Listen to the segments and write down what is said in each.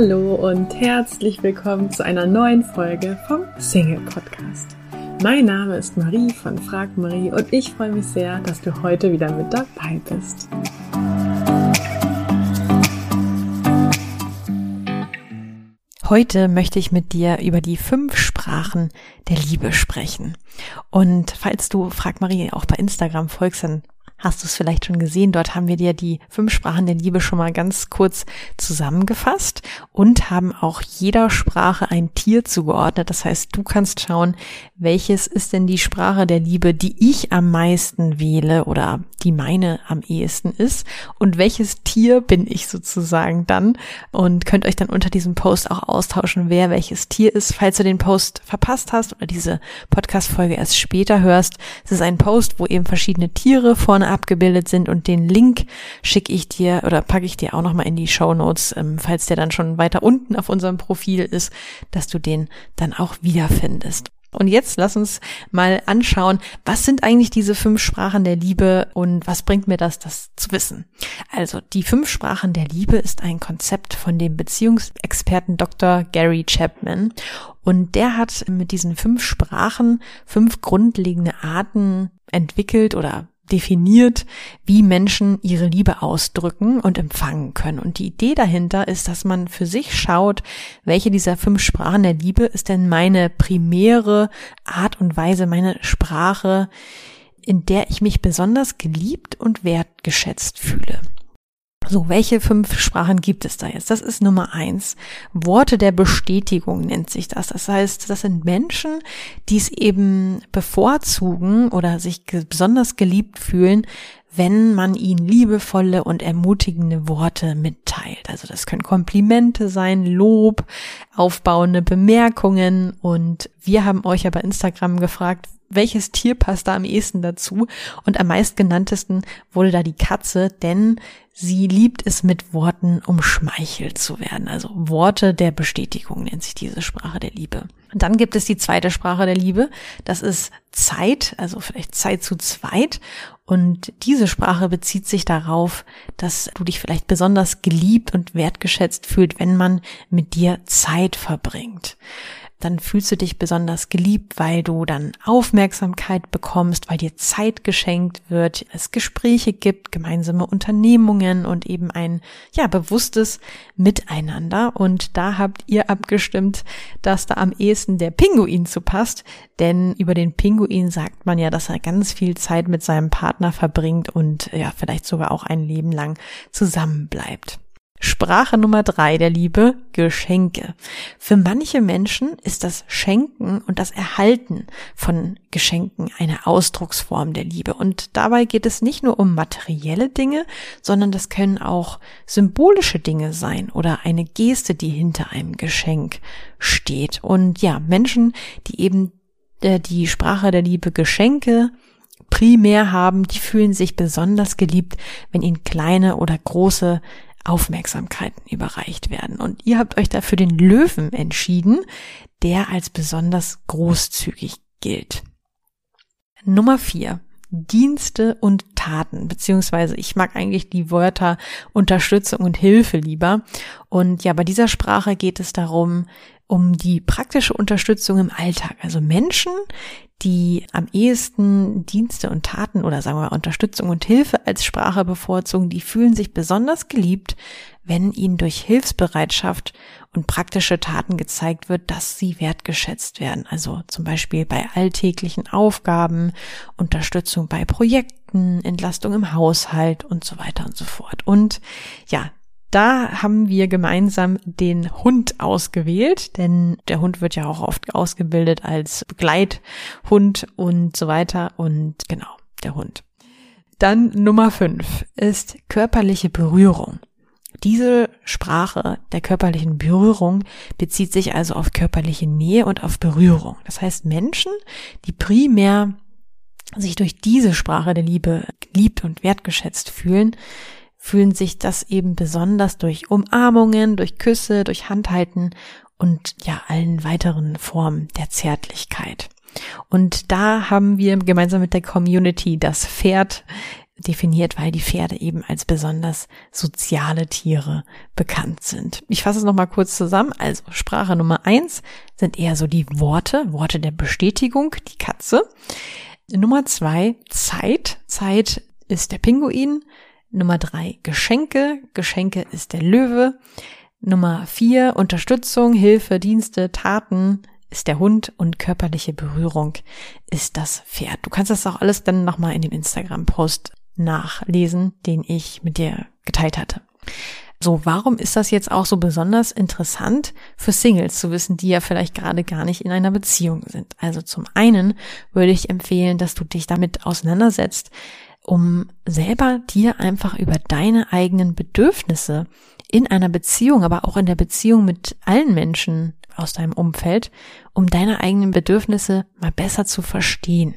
Hallo und herzlich willkommen zu einer neuen Folge vom Single Podcast. Mein Name ist Marie von Frag Marie und ich freue mich sehr, dass du heute wieder mit dabei bist. Heute möchte ich mit dir über die fünf Sprachen der Liebe sprechen. Und falls du Frag Marie auch bei Instagram folgst, dann hast du es vielleicht schon gesehen. Dort haben wir dir die fünf Sprachen der Liebe schon mal ganz kurz zusammengefasst und haben auch jeder Sprache ein Tier zugeordnet. Das heißt, du kannst schauen, welches ist denn die Sprache der Liebe, die ich am meisten wähle oder die meine am ehesten ist und welches Tier bin ich sozusagen dann und könnt euch dann unter diesem Post auch austauschen, wer welches Tier ist. Falls du den Post verpasst hast oder diese Podcast-Folge erst später hörst, es ist ein Post, wo eben verschiedene Tiere vorne abgebildet sind und den Link schicke ich dir oder packe ich dir auch nochmal in die Show Notes, ähm, falls der dann schon weiter unten auf unserem Profil ist, dass du den dann auch wiederfindest. Und jetzt lass uns mal anschauen, was sind eigentlich diese fünf Sprachen der Liebe und was bringt mir das, das zu wissen? Also, die fünf Sprachen der Liebe ist ein Konzept von dem Beziehungsexperten Dr. Gary Chapman. Und der hat mit diesen fünf Sprachen fünf grundlegende Arten entwickelt oder definiert, wie Menschen ihre Liebe ausdrücken und empfangen können. Und die Idee dahinter ist, dass man für sich schaut, welche dieser fünf Sprachen der Liebe ist denn meine primäre Art und Weise, meine Sprache, in der ich mich besonders geliebt und wertgeschätzt fühle. So, welche fünf Sprachen gibt es da jetzt? Das ist Nummer eins. Worte der Bestätigung nennt sich das. Das heißt, das sind Menschen, die es eben bevorzugen oder sich besonders geliebt fühlen, wenn man ihnen liebevolle und ermutigende Worte mitteilt. Also das können Komplimente sein, Lob, aufbauende Bemerkungen und wir haben euch ja bei Instagram gefragt, welches Tier passt da am ehesten dazu? Und am meistgenanntesten wurde da die Katze, denn sie liebt es mit Worten umschmeichelt zu werden. Also Worte der Bestätigung nennt sich diese Sprache der Liebe. Und dann gibt es die zweite Sprache der Liebe. Das ist Zeit, also vielleicht Zeit zu zweit. Und diese Sprache bezieht sich darauf, dass du dich vielleicht besonders geliebt und wertgeschätzt fühlt, wenn man mit dir Zeit verbringt dann fühlst du dich besonders geliebt, weil du dann Aufmerksamkeit bekommst, weil dir Zeit geschenkt wird, es Gespräche gibt, gemeinsame Unternehmungen und eben ein, ja, bewusstes Miteinander. Und da habt ihr abgestimmt, dass da am ehesten der Pinguin zu passt, denn über den Pinguin sagt man ja, dass er ganz viel Zeit mit seinem Partner verbringt und ja, vielleicht sogar auch ein Leben lang zusammenbleibt. Sprache Nummer drei der Liebe, Geschenke. Für manche Menschen ist das Schenken und das Erhalten von Geschenken eine Ausdrucksform der Liebe. Und dabei geht es nicht nur um materielle Dinge, sondern das können auch symbolische Dinge sein oder eine Geste, die hinter einem Geschenk steht. Und ja, Menschen, die eben äh, die Sprache der Liebe Geschenke primär haben, die fühlen sich besonders geliebt, wenn ihnen kleine oder große Aufmerksamkeiten überreicht werden. Und ihr habt euch dafür den Löwen entschieden, der als besonders großzügig gilt. Nummer vier. Dienste und Taten, beziehungsweise ich mag eigentlich die Wörter Unterstützung und Hilfe lieber. Und ja, bei dieser Sprache geht es darum, um die praktische Unterstützung im Alltag. Also Menschen, die am ehesten Dienste und Taten oder sagen wir Unterstützung und Hilfe als Sprache bevorzugen, die fühlen sich besonders geliebt, wenn ihnen durch Hilfsbereitschaft und praktische Taten gezeigt wird, dass sie wertgeschätzt werden. Also zum Beispiel bei alltäglichen Aufgaben, Unterstützung bei Projekten, Entlastung im Haushalt und so weiter und so fort. Und ja, da haben wir gemeinsam den Hund ausgewählt, denn der Hund wird ja auch oft ausgebildet als Begleithund und so weiter und genau, der Hund. Dann Nummer fünf ist körperliche Berührung. Diese Sprache der körperlichen Berührung bezieht sich also auf körperliche Nähe und auf Berührung. Das heißt, Menschen, die primär sich durch diese Sprache der Liebe geliebt und wertgeschätzt fühlen, fühlen sich das eben besonders durch Umarmungen, durch Küsse, durch Handhalten und ja allen weiteren Formen der Zärtlichkeit. Und da haben wir gemeinsam mit der Community das Pferd definiert, weil die Pferde eben als besonders soziale Tiere bekannt sind. Ich fasse es nochmal kurz zusammen. Also Sprache Nummer eins sind eher so die Worte, Worte der Bestätigung, die Katze. Nummer zwei, Zeit. Zeit ist der Pinguin. Nummer drei, Geschenke. Geschenke ist der Löwe. Nummer vier, Unterstützung, Hilfe, Dienste, Taten ist der Hund und körperliche Berührung ist das Pferd. Du kannst das auch alles dann nochmal in dem Instagram-Post nachlesen, den ich mit dir geteilt hatte. So, warum ist das jetzt auch so besonders interessant für Singles zu wissen, die ja vielleicht gerade gar nicht in einer Beziehung sind? Also zum einen würde ich empfehlen, dass du dich damit auseinandersetzt, um selber dir einfach über deine eigenen Bedürfnisse in einer Beziehung, aber auch in der Beziehung mit allen Menschen aus deinem Umfeld, um deine eigenen Bedürfnisse mal besser zu verstehen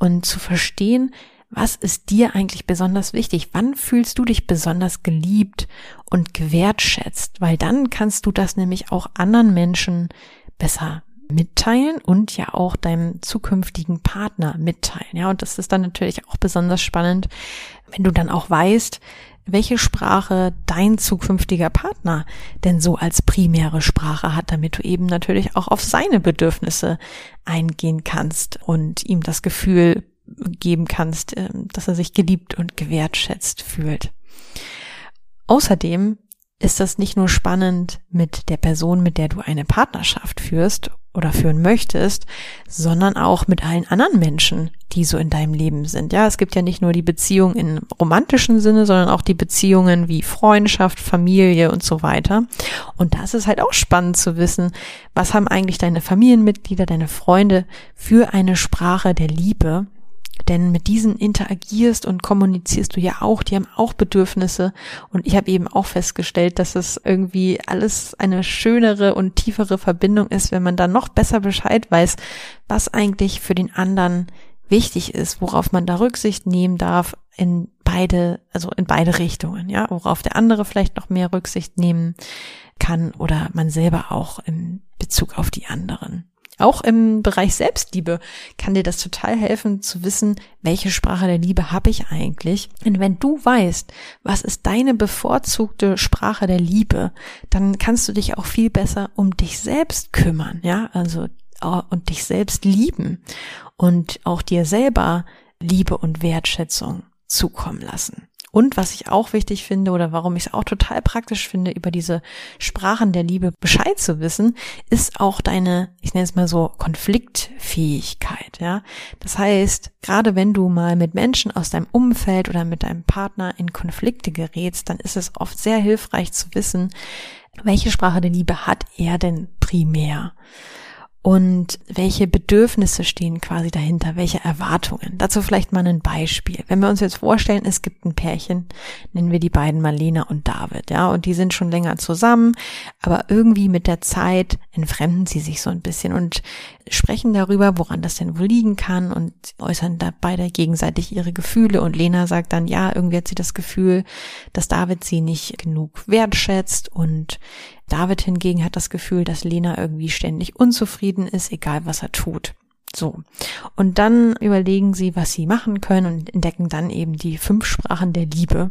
und zu verstehen, was ist dir eigentlich besonders wichtig? Wann fühlst du dich besonders geliebt und gewertschätzt? Weil dann kannst du das nämlich auch anderen Menschen besser mitteilen und ja auch deinem zukünftigen Partner mitteilen. Ja, und das ist dann natürlich auch besonders spannend, wenn du dann auch weißt, welche Sprache dein zukünftiger Partner denn so als primäre Sprache hat, damit du eben natürlich auch auf seine Bedürfnisse eingehen kannst und ihm das Gefühl geben kannst, ähm, dass er sich geliebt und gewertschätzt fühlt. Außerdem ist das nicht nur spannend mit der Person, mit der du eine Partnerschaft führst oder führen möchtest, sondern auch mit allen anderen Menschen, die so in deinem Leben sind. Ja, es gibt ja nicht nur die Beziehung im romantischen Sinne, sondern auch die Beziehungen wie Freundschaft, Familie und so weiter. Und das ist halt auch spannend zu wissen, was haben eigentlich deine Familienmitglieder, deine Freunde für eine Sprache der Liebe, denn mit diesen interagierst und kommunizierst du ja auch, die haben auch Bedürfnisse. Und ich habe eben auch festgestellt, dass es irgendwie alles eine schönere und tiefere Verbindung ist, wenn man dann noch besser Bescheid weiß, was eigentlich für den anderen wichtig ist, worauf man da Rücksicht nehmen darf in beide, also in beide Richtungen, ja, worauf der andere vielleicht noch mehr Rücksicht nehmen kann oder man selber auch in Bezug auf die anderen. Auch im Bereich Selbstliebe kann dir das total helfen zu wissen, welche Sprache der Liebe habe ich eigentlich. Und wenn du weißt, was ist deine bevorzugte Sprache der Liebe, dann kannst du dich auch viel besser um dich selbst kümmern, ja, also und dich selbst lieben und auch dir selber Liebe und Wertschätzung zukommen lassen. Und was ich auch wichtig finde oder warum ich es auch total praktisch finde, über diese Sprachen der Liebe Bescheid zu wissen, ist auch deine, ich nenne es mal so, Konfliktfähigkeit, ja. Das heißt, gerade wenn du mal mit Menschen aus deinem Umfeld oder mit deinem Partner in Konflikte gerätst, dann ist es oft sehr hilfreich zu wissen, welche Sprache der Liebe hat er denn primär? Und welche Bedürfnisse stehen quasi dahinter, welche Erwartungen. Dazu vielleicht mal ein Beispiel. Wenn wir uns jetzt vorstellen, es gibt ein Pärchen, nennen wir die beiden Marlena und David, ja, und die sind schon länger zusammen, aber irgendwie mit der Zeit entfremden sie sich so ein bisschen und sprechen darüber, woran das denn wohl liegen kann und äußern da beide gegenseitig ihre Gefühle und Lena sagt dann, ja, irgendwie hat sie das Gefühl, dass David sie nicht genug wertschätzt und David hingegen hat das Gefühl, dass Lena irgendwie ständig unzufrieden ist, egal was er tut. So. Und dann überlegen sie, was sie machen können und entdecken dann eben die fünf Sprachen der Liebe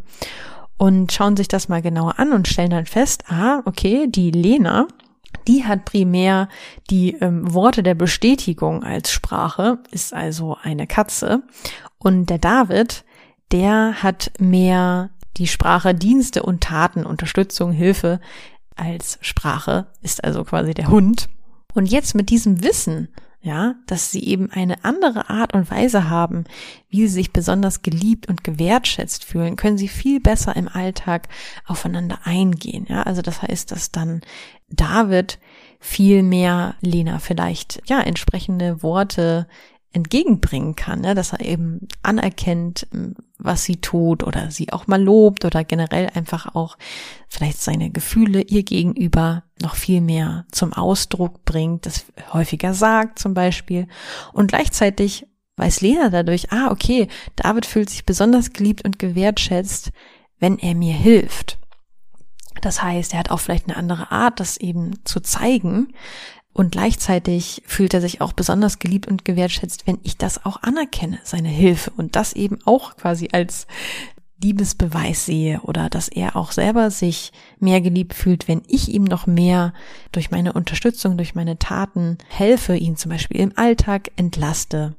und schauen sich das mal genauer an und stellen dann fest, ah, okay, die Lena, die hat primär die ähm, Worte der Bestätigung als Sprache, ist also eine Katze. Und der David, der hat mehr die Sprache Dienste und Taten, Unterstützung, Hilfe als Sprache, ist also quasi der Hund. Und jetzt mit diesem Wissen, ja, dass sie eben eine andere Art und Weise haben, wie sie sich besonders geliebt und gewertschätzt fühlen, können sie viel besser im Alltag aufeinander eingehen. Ja, also das heißt, dass dann David viel mehr Lena vielleicht, ja, entsprechende Worte entgegenbringen kann, ne? dass er eben anerkennt, was sie tut oder sie auch mal lobt oder generell einfach auch vielleicht seine Gefühle ihr gegenüber noch viel mehr zum Ausdruck bringt, das häufiger sagt zum Beispiel und gleichzeitig weiß Lena dadurch, ah, okay, David fühlt sich besonders geliebt und gewertschätzt, wenn er mir hilft. Das heißt, er hat auch vielleicht eine andere Art, das eben zu zeigen, Und gleichzeitig fühlt er sich auch besonders geliebt und gewertschätzt, wenn ich das auch anerkenne, seine Hilfe und das eben auch quasi als Liebesbeweis sehe oder dass er auch selber sich mehr geliebt fühlt, wenn ich ihm noch mehr durch meine Unterstützung, durch meine Taten helfe, ihn zum Beispiel im Alltag entlaste.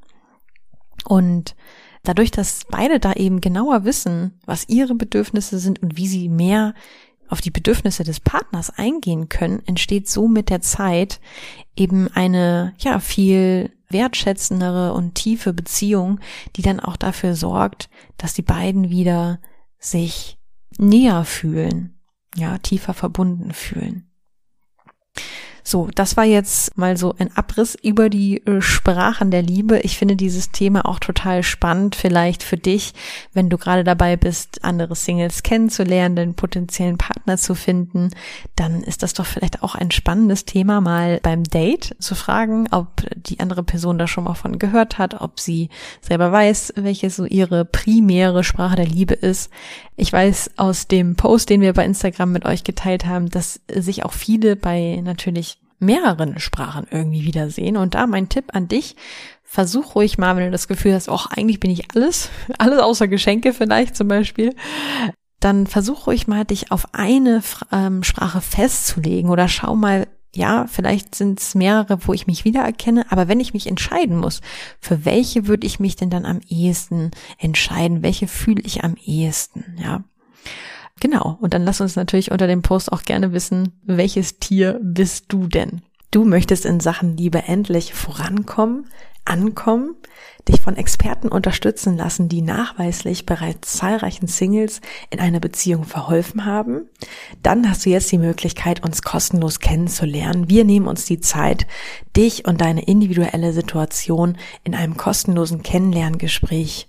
Und dadurch, dass beide da eben genauer wissen, was ihre Bedürfnisse sind und wie sie mehr auf die Bedürfnisse des Partners eingehen können, entsteht so mit der Zeit eben eine, ja, viel wertschätzendere und tiefe Beziehung, die dann auch dafür sorgt, dass die beiden wieder sich näher fühlen, ja, tiefer verbunden fühlen. So, das war jetzt mal so ein Abriss über die äh, Sprachen der Liebe. Ich finde dieses Thema auch total spannend, vielleicht für dich, wenn du gerade dabei bist, andere Singles kennenzulernen, den potenziellen Partner zu finden, dann ist das doch vielleicht auch ein spannendes Thema, mal beim Date zu fragen, ob die andere Person da schon mal von gehört hat, ob sie selber weiß, welche so ihre primäre Sprache der Liebe ist. Ich weiß aus dem Post, den wir bei Instagram mit euch geteilt haben, dass sich auch viele bei natürlich mehreren Sprachen irgendwie wiedersehen. Und da mein Tipp an dich, versuch ruhig mal, wenn du das Gefühl hast, ach, eigentlich bin ich alles, alles außer Geschenke vielleicht zum Beispiel, dann versuch ruhig mal, dich auf eine ähm, Sprache festzulegen oder schau mal, ja, vielleicht sind es mehrere, wo ich mich wiedererkenne, aber wenn ich mich entscheiden muss, für welche würde ich mich denn dann am ehesten entscheiden? Welche fühle ich am ehesten? Ja. Genau. Und dann lass uns natürlich unter dem Post auch gerne wissen, welches Tier bist du denn? Du möchtest in Sachen Liebe endlich vorankommen, ankommen, dich von Experten unterstützen lassen, die nachweislich bereits zahlreichen Singles in einer Beziehung verholfen haben, dann hast du jetzt die Möglichkeit, uns kostenlos kennenzulernen. Wir nehmen uns die Zeit, dich und deine individuelle Situation in einem kostenlosen Kennenlerngespräch